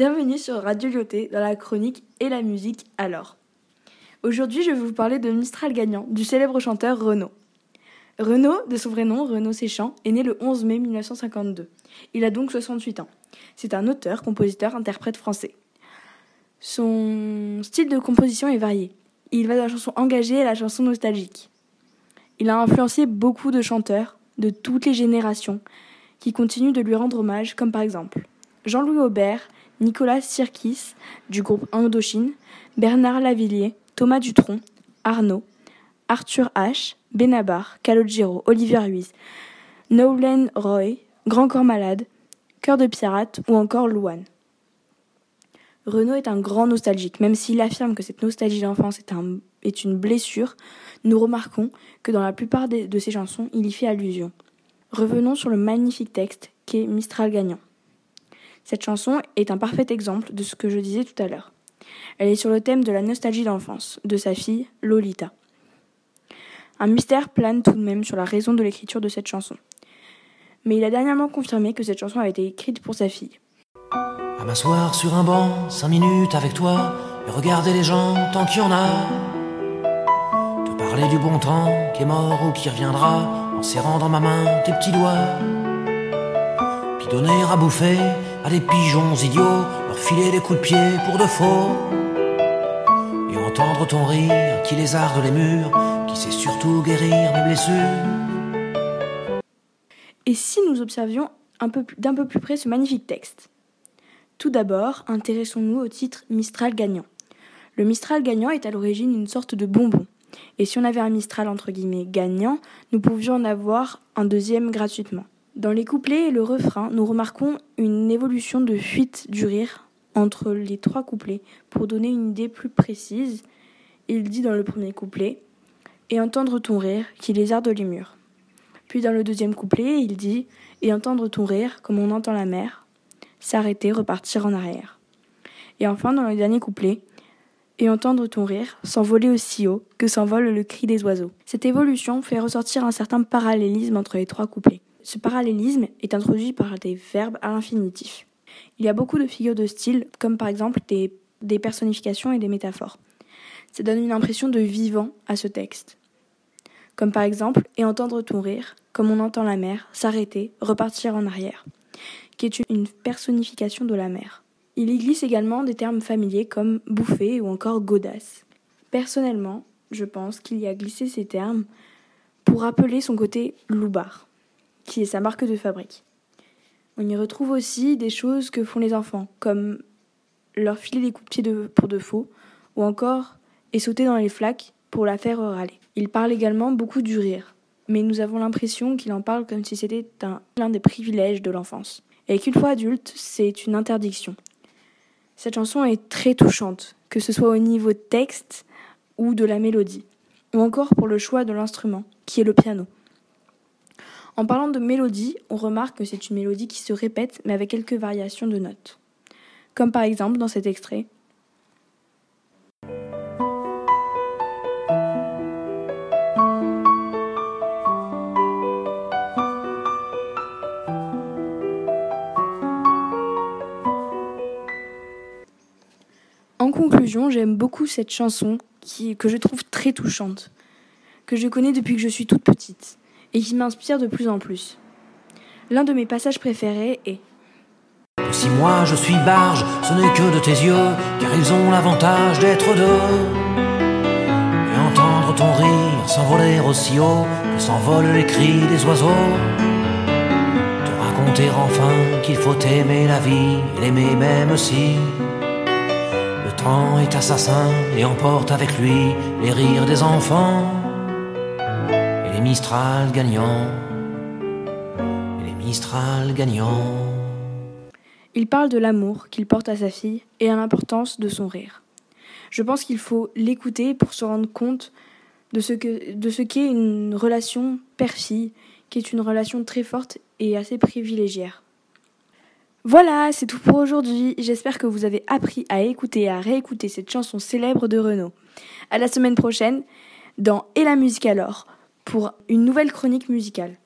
Bienvenue sur Radio Lyoté dans la chronique et la musique alors. Aujourd'hui, je vais vous parler de Mistral gagnant du célèbre chanteur Renaud. Renaud, de son vrai nom, Renaud Séchant, est né le 11 mai 1952. Il a donc 68 ans. C'est un auteur, compositeur, interprète français. Son style de composition est varié. Il va de la chanson engagée à la chanson nostalgique. Il a influencé beaucoup de chanteurs de toutes les générations qui continuent de lui rendre hommage, comme par exemple Jean-Louis Aubert, Nicolas Sirkis du groupe Indochine, Bernard Lavillier, Thomas Dutronc, Arnaud, Arthur H, Benabar, Calogero, Olivier Ruiz, Nolan Roy, Grand Corps Malade, Cœur de Pirate ou encore Louane. Renaud est un grand nostalgique, même s'il affirme que cette nostalgie d'enfance est, est, une blessure, nous remarquons que dans la plupart de ses chansons, il y fait allusion. Revenons sur le magnifique texte qu'est Mistral gagnant. Cette chanson est un parfait exemple de ce que je disais tout à l'heure. Elle est sur le thème de la nostalgie d'enfance de sa fille, Lolita. Un mystère plane tout de même sur la raison de l'écriture de cette chanson. Mais il a dernièrement confirmé que cette chanson avait été écrite pour sa fille. À m'asseoir sur un banc, cinq minutes avec toi, regarder les gens tant qu'il y en a. Te parler du bon temps qui est mort ou qui reviendra, en serrant dans ma main tes petits doigts. Puis donner à bouffer à des pigeons idiots, leur filer des coups de pied pour de faux. Et entendre ton rire qui lézarde les murs, qui sait surtout guérir mes blessures. Et si nous observions d'un peu, peu plus près ce magnifique texte? Tout d'abord, intéressons-nous au titre Mistral gagnant. Le Mistral gagnant est à l'origine une sorte de bonbon. Et si on avait un Mistral entre guillemets gagnant, nous pouvions en avoir un deuxième gratuitement. Dans les couplets et le refrain, nous remarquons une évolution de fuite du rire entre les trois couplets. Pour donner une idée plus précise, il dit dans le premier couplet Et entendre ton rire qui lézarde les murs. Puis dans le deuxième couplet, il dit Et entendre ton rire comme on entend la mer, s'arrêter, repartir en arrière. Et enfin, dans le dernier couplet, et entendre ton rire s'envoler aussi haut que s'envole le cri des oiseaux. Cette évolution fait ressortir un certain parallélisme entre les trois couplets. Ce parallélisme est introduit par des verbes à l'infinitif. Il y a beaucoup de figures de style, comme par exemple des, personnifications et des métaphores. Ça donne une impression de vivant à ce texte. Comme par exemple, et entendre ton rire, comme on entend la mer, s'arrêter, repartir en arrière, qui est une personnification de la mer. Il y glisse également des termes familiers comme bouffer ou encore godasse. Personnellement, je pense qu'il y a glissé ces termes pour rappeler son côté loupard qui est sa marque de fabrique. On y retrouve aussi des choses que font les enfants, comme leur filer des coups de pied pour de faux, ou encore et sauter dans les flaques pour la faire râler. Il parle également beaucoup du rire, mais nous avons l'impression qu'il en parle comme si c'était l'un des privilèges de l'enfance, et qu'une fois adulte, c'est une interdiction. Cette chanson est très touchante, que ce soit au niveau texte ou de la mélodie, ou encore pour le choix de l'instrument, qui est le piano. En parlant de mélodie, on remarque que c'est une mélodie qui se répète mais avec quelques variations de notes. Comme par exemple dans cet extrait. En conclusion, j'aime beaucoup cette chanson que je trouve très touchante, que je connais depuis que je suis toute petite et qui m'inspire de plus en plus. L'un de mes passages préférés est Si moi je suis barge, ce n'est que de tes yeux, car ils ont l'avantage d'être deux. Et entendre ton rire s'envoler aussi haut que s'envolent les cris des oiseaux. Te raconter enfin qu'il faut aimer la vie l'aimer même si le temps est assassin et emporte avec lui les rires des enfants les Mistral gagnants, les Mistral gagnants. Il parle de l'amour qu'il porte à sa fille et à l'importance de son rire. Je pense qu'il faut l'écouter pour se rendre compte de ce qu'est une relation père-fille, qui est une relation très forte et assez privilégiée. Voilà, c'est tout pour aujourd'hui. J'espère que vous avez appris à écouter et à réécouter cette chanson célèbre de Renaud. À la semaine prochaine dans Et la musique alors pour une nouvelle chronique musicale.